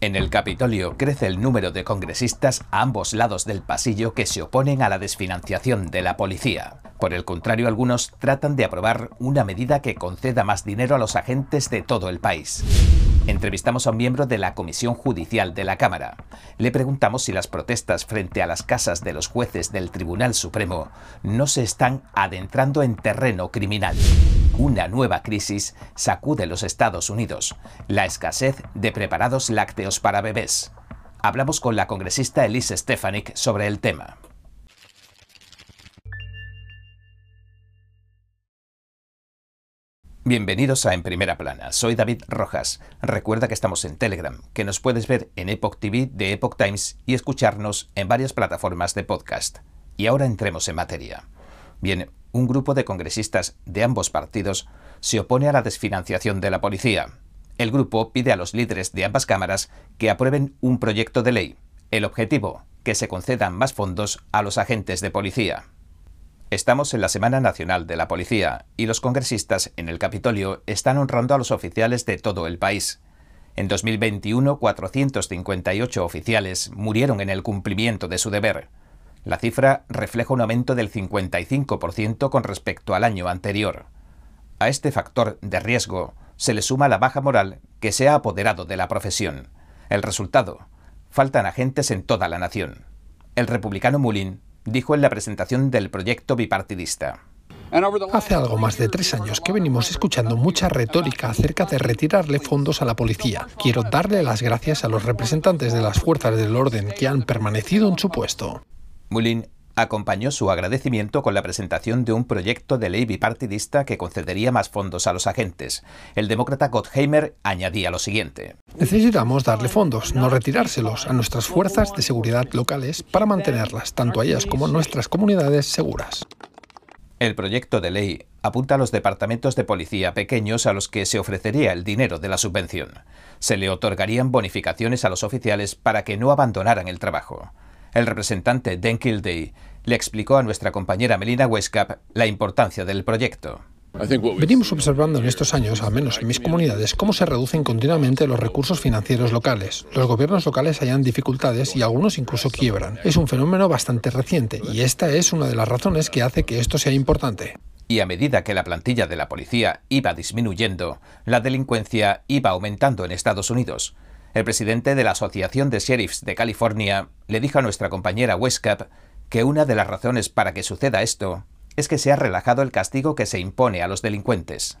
En el Capitolio crece el número de congresistas a ambos lados del pasillo que se oponen a la desfinanciación de la policía. Por el contrario, algunos tratan de aprobar una medida que conceda más dinero a los agentes de todo el país. Entrevistamos a un miembro de la Comisión Judicial de la Cámara. Le preguntamos si las protestas frente a las casas de los jueces del Tribunal Supremo no se están adentrando en terreno criminal. Una nueva crisis sacude los Estados Unidos, la escasez de preparados lácteos para bebés. Hablamos con la congresista Elise Stefanik sobre el tema. Bienvenidos a En Primera Plana, soy David Rojas. Recuerda que estamos en Telegram, que nos puedes ver en Epoch TV de Epoch Times y escucharnos en varias plataformas de podcast. Y ahora entremos en materia. Bien, un grupo de congresistas de ambos partidos se opone a la desfinanciación de la policía. El grupo pide a los líderes de ambas cámaras que aprueben un proyecto de ley. El objetivo, que se concedan más fondos a los agentes de policía. Estamos en la Semana Nacional de la Policía y los congresistas en el Capitolio están honrando a los oficiales de todo el país. En 2021, 458 oficiales murieron en el cumplimiento de su deber. La cifra refleja un aumento del 55% con respecto al año anterior. A este factor de riesgo se le suma la baja moral que se ha apoderado de la profesión. El resultado, faltan agentes en toda la nación. El republicano Mullin dijo en la presentación del proyecto bipartidista. Hace algo más de tres años que venimos escuchando mucha retórica acerca de retirarle fondos a la policía. Quiero darle las gracias a los representantes de las fuerzas del orden que han permanecido en su puesto. Mullin acompañó su agradecimiento con la presentación de un proyecto de ley bipartidista que concedería más fondos a los agentes. El demócrata Gottheimer añadía lo siguiente. Necesitamos darle fondos, no retirárselos, a nuestras fuerzas de seguridad locales para mantenerlas, tanto a ellas como a nuestras comunidades, seguras. El proyecto de ley apunta a los departamentos de policía pequeños a los que se ofrecería el dinero de la subvención. Se le otorgarían bonificaciones a los oficiales para que no abandonaran el trabajo. El representante Dan Kildee le explicó a nuestra compañera Melina Westcap la importancia del proyecto. Venimos observando en estos años, al menos en mis comunidades, cómo se reducen continuamente los recursos financieros locales. Los gobiernos locales hallan dificultades y algunos incluso quiebran. Es un fenómeno bastante reciente y esta es una de las razones que hace que esto sea importante. Y a medida que la plantilla de la policía iba disminuyendo, la delincuencia iba aumentando en Estados Unidos. El presidente de la Asociación de Sheriffs de California le dijo a nuestra compañera Westcap que una de las razones para que suceda esto es que se ha relajado el castigo que se impone a los delincuentes.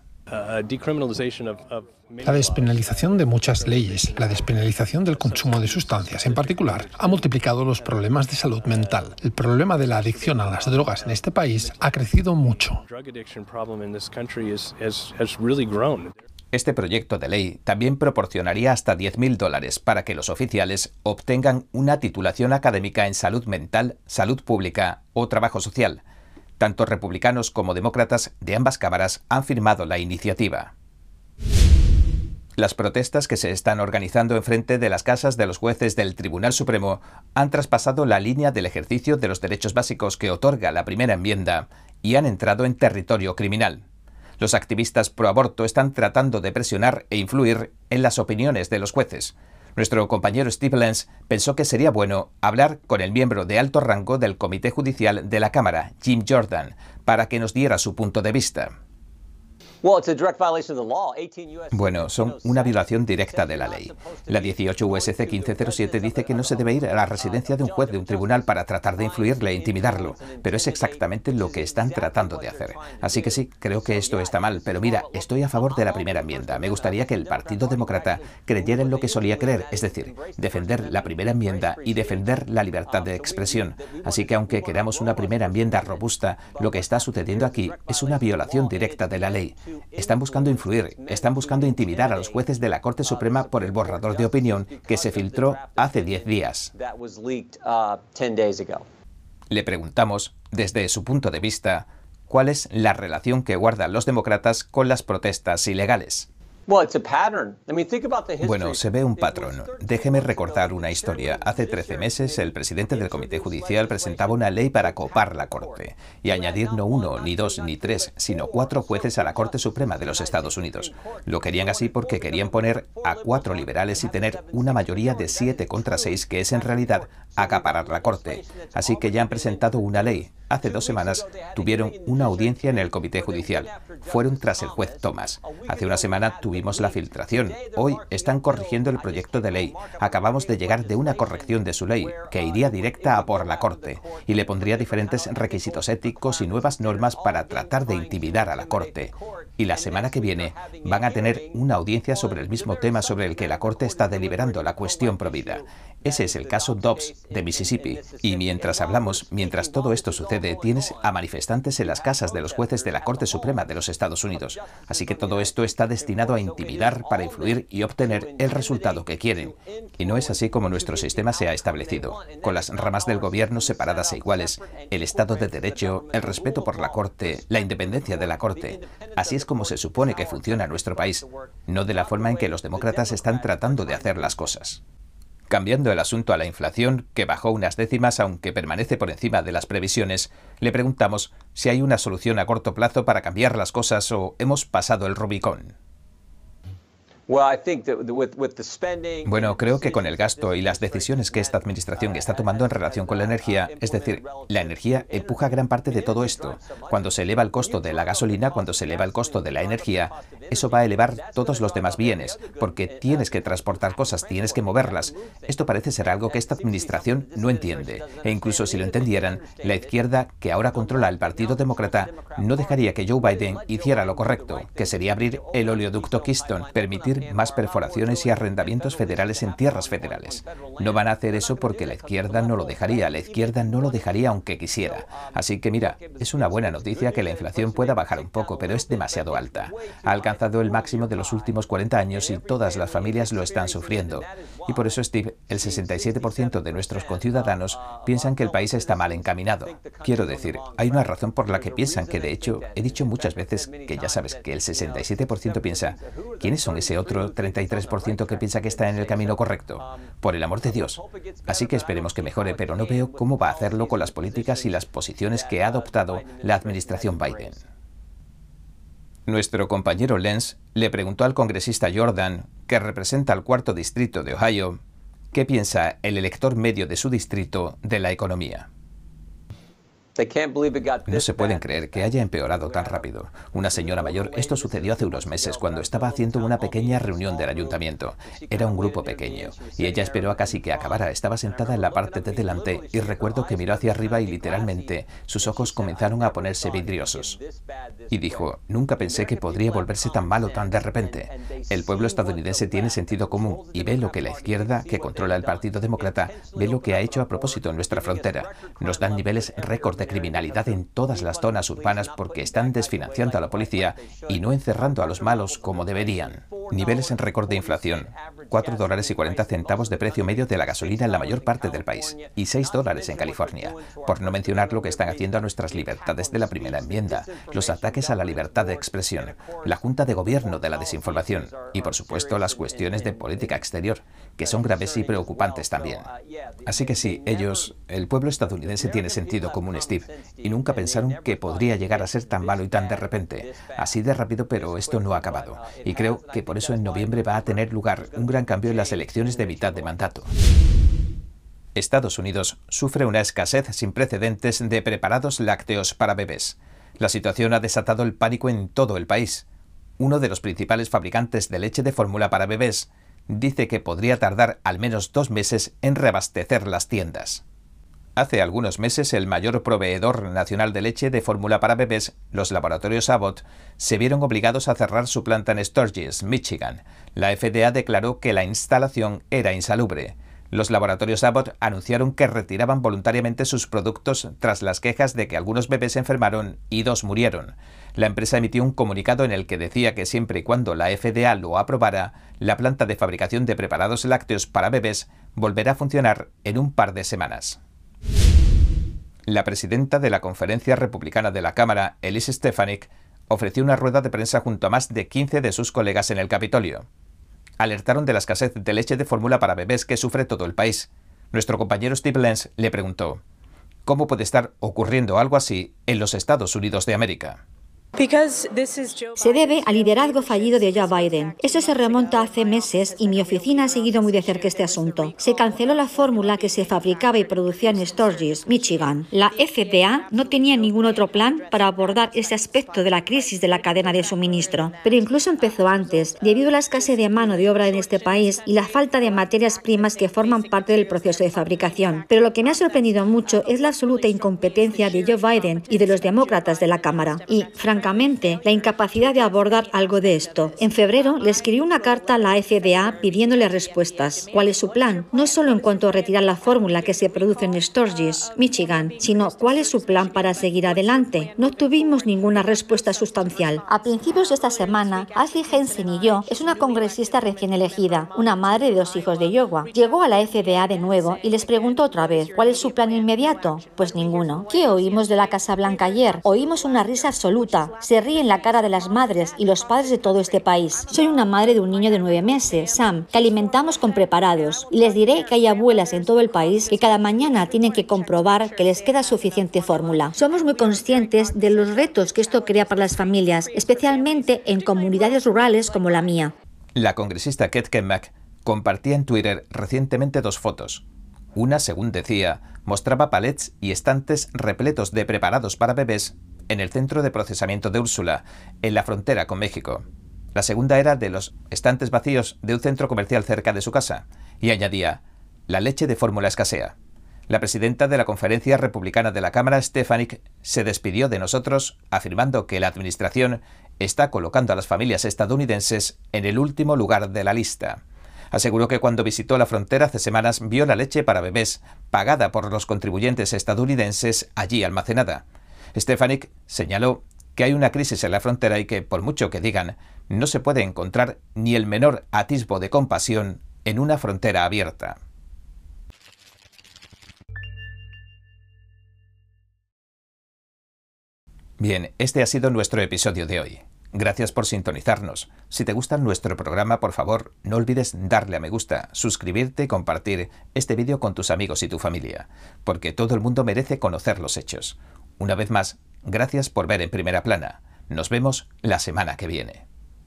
La despenalización de muchas leyes, la despenalización del consumo de sustancias en particular, ha multiplicado los problemas de salud mental. El problema de la adicción a las drogas en este país ha crecido mucho. Este proyecto de ley también proporcionaría hasta 10.000 dólares para que los oficiales obtengan una titulación académica en salud mental, salud pública o trabajo social. Tanto republicanos como demócratas de ambas cámaras han firmado la iniciativa. Las protestas que se están organizando en frente de las casas de los jueces del Tribunal Supremo han traspasado la línea del ejercicio de los derechos básicos que otorga la primera enmienda y han entrado en territorio criminal. Los activistas pro aborto están tratando de presionar e influir en las opiniones de los jueces. Nuestro compañero Steve Lenz pensó que sería bueno hablar con el miembro de alto rango del Comité Judicial de la Cámara, Jim Jordan, para que nos diera su punto de vista. Bueno, son una violación directa de la ley. La 18 USC 1507 dice que no se debe ir a la residencia de un juez de un tribunal para tratar de influirle e intimidarlo, pero es exactamente lo que están tratando de hacer. Así que sí, creo que esto está mal, pero mira, estoy a favor de la primera enmienda. Me gustaría que el Partido Demócrata creyera en lo que solía creer, es decir, defender la primera enmienda y defender la libertad de expresión. Así que aunque queramos una primera enmienda robusta, lo que está sucediendo aquí es una violación directa de la ley. Están buscando influir, están buscando intimidar a los jueces de la Corte Suprema por el borrador de opinión que se filtró hace 10 días. Le preguntamos, desde su punto de vista, cuál es la relación que guardan los demócratas con las protestas ilegales. Bueno, se ve un patrón. Déjeme recordar una historia. Hace 13 meses, el presidente del Comité Judicial presentaba una ley para copar la Corte y añadir no uno, ni dos, ni tres, sino cuatro jueces a la Corte Suprema de los Estados Unidos. Lo querían así porque querían poner a cuatro liberales y tener una mayoría de siete contra seis, que es en realidad acaparar la Corte. Así que ya han presentado una ley. Hace dos semanas tuvieron una audiencia en el Comité Judicial. Fueron tras el juez Thomas. Hace una semana tuvimos la filtración. Hoy están corrigiendo el proyecto de ley. Acabamos de llegar de una corrección de su ley, que iría directa a por la Corte, y le pondría diferentes requisitos éticos y nuevas normas para tratar de intimidar a la Corte. Y la semana que viene van a tener una audiencia sobre el mismo tema sobre el que la Corte está deliberando, la cuestión provida. Ese es el caso Dobbs de Mississippi. Y mientras hablamos, mientras todo esto sucede, tienes a manifestantes en las casas de los jueces de la Corte Suprema de los Estados Unidos. Así que todo esto está destinado a intimidar para influir y obtener el resultado que quieren. Y no es así como nuestro sistema se ha establecido, con las ramas del gobierno separadas e iguales, el Estado de Derecho, el respeto por la Corte, la independencia de la Corte. Así es como se supone que funciona nuestro país, no de la forma en que los demócratas están tratando de hacer las cosas. Cambiando el asunto a la inflación, que bajó unas décimas aunque permanece por encima de las previsiones, le preguntamos si hay una solución a corto plazo para cambiar las cosas o hemos pasado el Rubicón. Bueno, creo que con el gasto y las decisiones que esta administración está tomando en relación con la energía, es decir, la energía empuja gran parte de todo esto. Cuando se eleva el costo de la gasolina, cuando se eleva el costo de la energía, eso va a elevar todos los demás bienes, porque tienes que transportar cosas, tienes que moverlas. Esto parece ser algo que esta administración no entiende. E incluso si lo entendieran, la izquierda, que ahora controla el Partido Demócrata, no dejaría que Joe Biden hiciera lo correcto, que sería abrir el oleoducto Keystone, permitir más perforaciones y arrendamientos federales en tierras federales. No van a hacer eso porque la izquierda no lo dejaría, la izquierda no lo dejaría aunque quisiera. Así que mira, es una buena noticia que la inflación pueda bajar un poco, pero es demasiado alta. Ha alcanzado el máximo de los últimos 40 años y todas las familias lo están sufriendo. Y por eso, Steve, el 67% de nuestros conciudadanos piensan que el país está mal encaminado. Quiero decir, hay una razón por la que piensan que, de hecho, he dicho muchas veces que ya sabes que el 67% piensa, ¿quiénes son ese otro otro 33% que piensa que está en el camino correcto. Por el amor de Dios. Así que esperemos que mejore, pero no veo cómo va a hacerlo con las políticas y las posiciones que ha adoptado la administración Biden. Nuestro compañero Lenz le preguntó al congresista Jordan, que representa al cuarto distrito de Ohio, qué piensa el elector medio de su distrito de la economía. No se pueden creer que haya empeorado tan rápido. Una señora mayor, esto sucedió hace unos meses cuando estaba haciendo una pequeña reunión del ayuntamiento. Era un grupo pequeño y ella esperó a casi que acabara. Estaba sentada en la parte de delante y recuerdo que miró hacia arriba y literalmente sus ojos comenzaron a ponerse vidriosos. Y dijo, nunca pensé que podría volverse tan malo tan de repente. El pueblo estadounidense tiene sentido común y ve lo que la izquierda, que controla el Partido Demócrata, ve lo que ha hecho a propósito en nuestra frontera. Nos dan niveles récord de criminalidad en todas las zonas urbanas porque están desfinanciando a la policía y no encerrando a los malos como deberían. Niveles en récord de inflación. 4 dólares y 40 centavos de precio medio de la gasolina en la mayor parte del país y 6 dólares en California. Por no mencionar lo que están haciendo a nuestras libertades de la primera enmienda, los ataques a la libertad de expresión, la Junta de Gobierno de la desinformación y, por supuesto, las cuestiones de política exterior, que son graves y preocupantes también. Así que sí, ellos, el pueblo estadounidense tiene sentido común, Steve, y nunca pensaron que podría llegar a ser tan malo y tan de repente. Así de rápido, pero esto no ha acabado. Y creo que por eso en noviembre va a tener lugar un gran cambio en las elecciones de mitad de mandato. Estados Unidos sufre una escasez sin precedentes de preparados lácteos para bebés. La situación ha desatado el pánico en todo el país. Uno de los principales fabricantes de leche de fórmula para bebés dice que podría tardar al menos dos meses en reabastecer las tiendas. Hace algunos meses el mayor proveedor nacional de leche de fórmula para bebés, los laboratorios Abbott, se vieron obligados a cerrar su planta en Sturgis, Michigan. La FDA declaró que la instalación era insalubre. Los laboratorios Abbott anunciaron que retiraban voluntariamente sus productos tras las quejas de que algunos bebés se enfermaron y dos murieron. La empresa emitió un comunicado en el que decía que siempre y cuando la FDA lo aprobara, la planta de fabricación de preparados lácteos para bebés volverá a funcionar en un par de semanas. La presidenta de la Conferencia Republicana de la Cámara, Elise Stefanik, ofreció una rueda de prensa junto a más de 15 de sus colegas en el Capitolio. Alertaron de la escasez de leche de fórmula para bebés que sufre todo el país. Nuestro compañero Steve Lenz le preguntó, ¿cómo puede estar ocurriendo algo así en los Estados Unidos de América? Se debe al liderazgo fallido de Joe Biden. Eso se remonta hace meses y mi oficina ha seguido muy de cerca este asunto. Se canceló la fórmula que se fabricaba y producía en Sturgis, Michigan. La FDA no tenía ningún otro plan para abordar ese aspecto de la crisis de la cadena de suministro. Pero incluso empezó antes, debido a la escasez de mano de obra en este país y la falta de materias primas que forman parte del proceso de fabricación. Pero lo que me ha sorprendido mucho es la absoluta incompetencia de Joe Biden y de los demócratas de la Cámara. Y, francamente, la incapacidad de abordar algo de esto. En febrero le escribió una carta a la FDA pidiéndole respuestas. ¿Cuál es su plan? No solo en cuanto a retirar la fórmula que se produce en Sturgis, Michigan, sino cuál es su plan para seguir adelante. No tuvimos ninguna respuesta sustancial. A principios de esta semana, Ashley Henson y yo es una congresista recién elegida, una madre de dos hijos de Iowa. Llegó a la FDA de nuevo y les preguntó otra vez, ¿cuál es su plan inmediato? Pues ninguno. ¿Qué oímos de la Casa Blanca ayer? Oímos una risa absoluta se ríe en la cara de las madres y los padres de todo este país. Soy una madre de un niño de nueve meses, Sam, que alimentamos con preparados. Y les diré que hay abuelas en todo el país que cada mañana tienen que comprobar que les queda suficiente fórmula. Somos muy conscientes de los retos que esto crea para las familias, especialmente en comunidades rurales como la mía. La congresista Kate Kenmack compartía en Twitter recientemente dos fotos. Una, según decía, mostraba palets y estantes repletos de preparados para bebés en el centro de procesamiento de Úrsula, en la frontera con México. La segunda era de los estantes vacíos de un centro comercial cerca de su casa, y añadía, la leche de fórmula escasea. La presidenta de la Conferencia Republicana de la Cámara, Stefanik, se despidió de nosotros afirmando que la Administración está colocando a las familias estadounidenses en el último lugar de la lista. Aseguró que cuando visitó la frontera hace semanas vio la leche para bebés pagada por los contribuyentes estadounidenses allí almacenada. Stefanik señaló que hay una crisis en la frontera y que, por mucho que digan, no se puede encontrar ni el menor atisbo de compasión en una frontera abierta. Bien, este ha sido nuestro episodio de hoy. Gracias por sintonizarnos. Si te gusta nuestro programa, por favor, no olvides darle a me gusta, suscribirte y compartir este vídeo con tus amigos y tu familia, porque todo el mundo merece conocer los hechos. Una vez más, gracias por ver en primera plana. Nos vemos la semana que viene.